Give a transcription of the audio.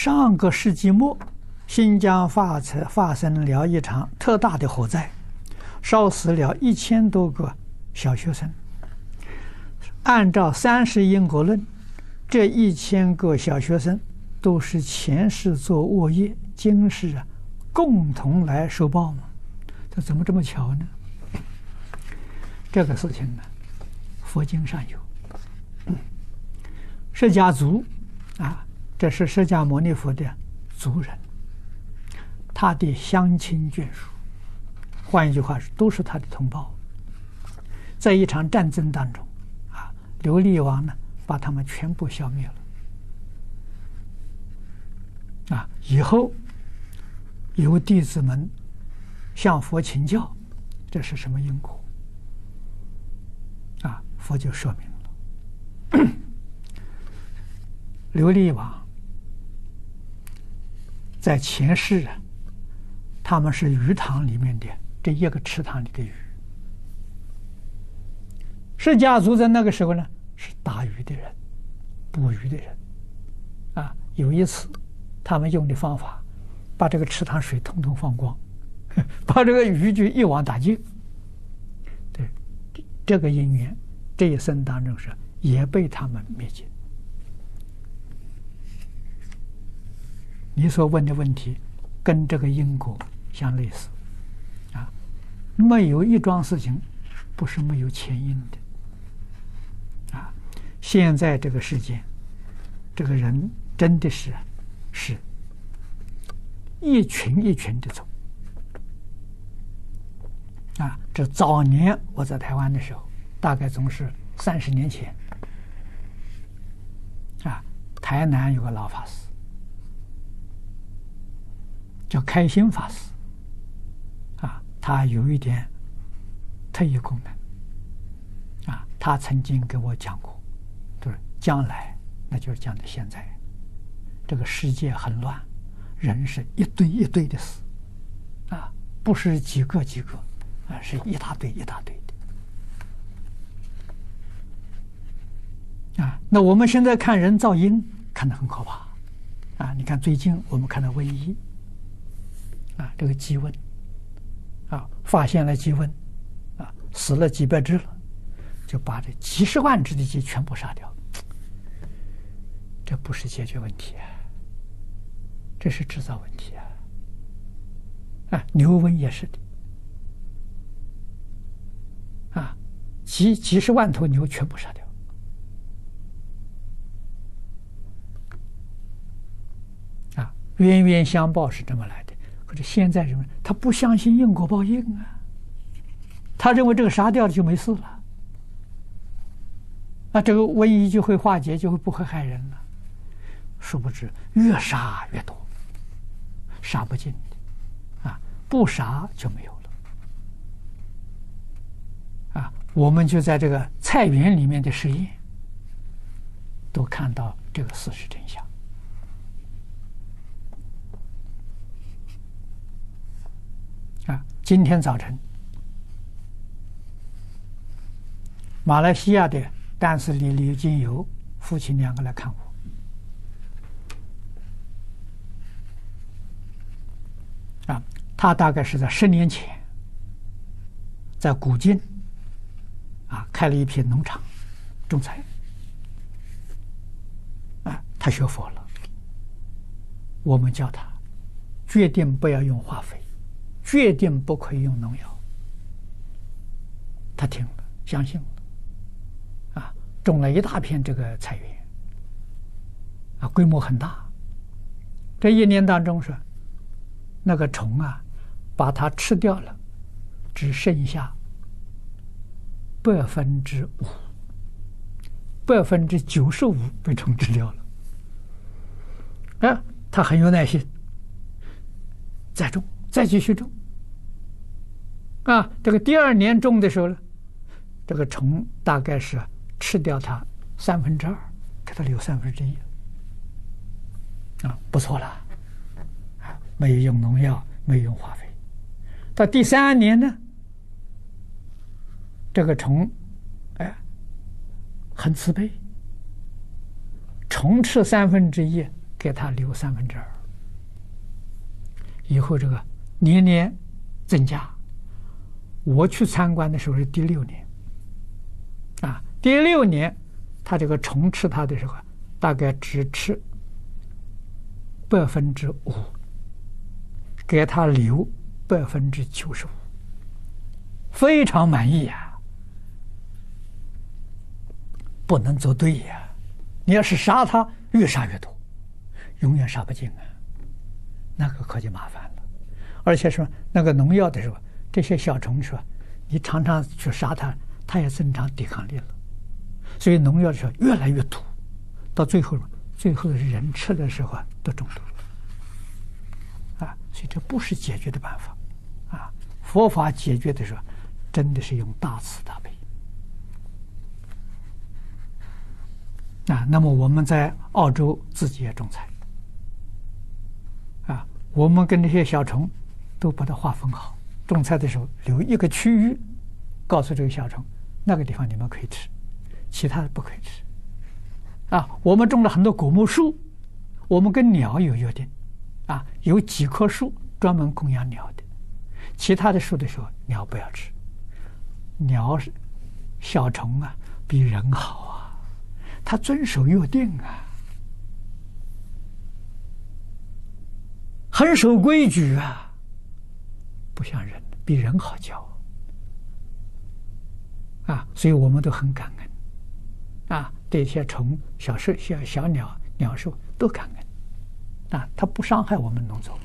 上个世纪末，新疆发生发生了一场特大的火灾，烧死了一千多个小学生。按照三世因果论，这一千个小学生都是前世做恶业，今世啊共同来受报嘛？这怎么这么巧呢？这个事情呢，佛经上有。释迦族啊，这是释迦牟尼佛的族人，他的乡亲眷属，换一句话是，都是他的同胞。在一场战争当中，啊，琉璃王呢，把他们全部消灭了。啊，以后有弟子们向佛请教，这是什么因果？啊，佛就说明了。琉璃王在前世啊，他们是鱼塘里面的这一个池塘里的鱼。释迦族在那个时候呢，是打鱼的人，捕鱼的人。啊，有一次，他们用的方法，把这个池塘水统统放光，把这个鱼就一网打尽。对，这个因缘，这一生当中是也被他们灭尽。你所问的问题，跟这个因果相类似，啊，没有一桩事情不是没有前因的，啊，现在这个世界，这个人真的是是一群一群的走，啊，这早年我在台湾的时候，大概总是三十年前，啊，台南有个老法师。叫开心法师，啊，他有一点特异功能，啊，他曾经给我讲过，就是将来，那就是讲的现在，这个世界很乱，人是一堆一堆的死，啊，不是几个几个，啊，是一大堆一大堆的，啊，那我们现在看人造因看得很可怕，啊，你看最近我们看到瘟疫。啊，这个鸡瘟，啊，发现了鸡瘟，啊，死了几百只了，就把这几十万只的鸡全部杀掉，这不是解决问题啊，这是制造问题啊！啊，牛瘟也是的，啊，几几十万头牛全部杀掉，啊，冤冤相报是这么来的。可是现在人们他不相信因果报应啊，他认为这个杀掉了就没事了，那这个瘟疫就会化解，就会不会害人了。殊不知越杀越多，杀不尽的，啊，不杀就没有了，啊，我们就在这个菜园里面的实验，都看到这个事实真相。啊，今天早晨，马来西亚的丹斯里李金友夫妻两个来看我。啊，他大概是在十年前，在古晋，啊，开了一片农场，种菜。啊，他学佛了，我们叫他决定不要用化肥。决定不可以用农药，他听了，相信了，啊，种了一大片这个菜园，啊，规模很大。这一年当中说，那个虫啊，把它吃掉了，只剩下百分之五，百分之九十五被虫吃掉了。啊，他很有耐心，再种，再继续种。啊，这个第二年种的时候呢，这个虫大概是吃掉它三分之二，给它留三分之一。啊，不错了，啊，没有用农药，没有用化肥。到第三年呢，这个虫，哎，很慈悲，虫吃三分之一，给它留三分之二，以后这个年年增加。我去参观的时候是第六年，啊，第六年，他这个虫吃它的时候，大概只吃百分之五，给他留百分之九十五，非常满意呀，不能做对呀，你要是杀它，越杀越多，永远杀不尽啊，那个可就麻烦了，而且说那个农药的时候。这些小虫说：“你常常去杀它，它也增长抵抗力了。所以农药的时候越来越毒，到最后，最后人吃的时候都中毒了。啊，所以这不是解决的办法。啊，佛法解决的时候，真的是用大慈大悲。啊，那么我们在澳洲自己也种菜。啊，我们跟那些小虫都把它划分好。”种菜的时候留一个区域，告诉这个小虫，那个地方你们可以吃，其他的不可以吃。啊，我们种了很多果木树，我们跟鸟有约定，啊，有几棵树专门供养鸟的，其他的树的时候鸟不要吃。鸟是小虫啊，比人好啊，它遵守约定啊，很守规矩啊。不像人，比人好教啊，所以我们都很感恩。啊，对一些虫、小兽、小小鸟、鸟兽都感恩。啊，它不伤害我们农作物。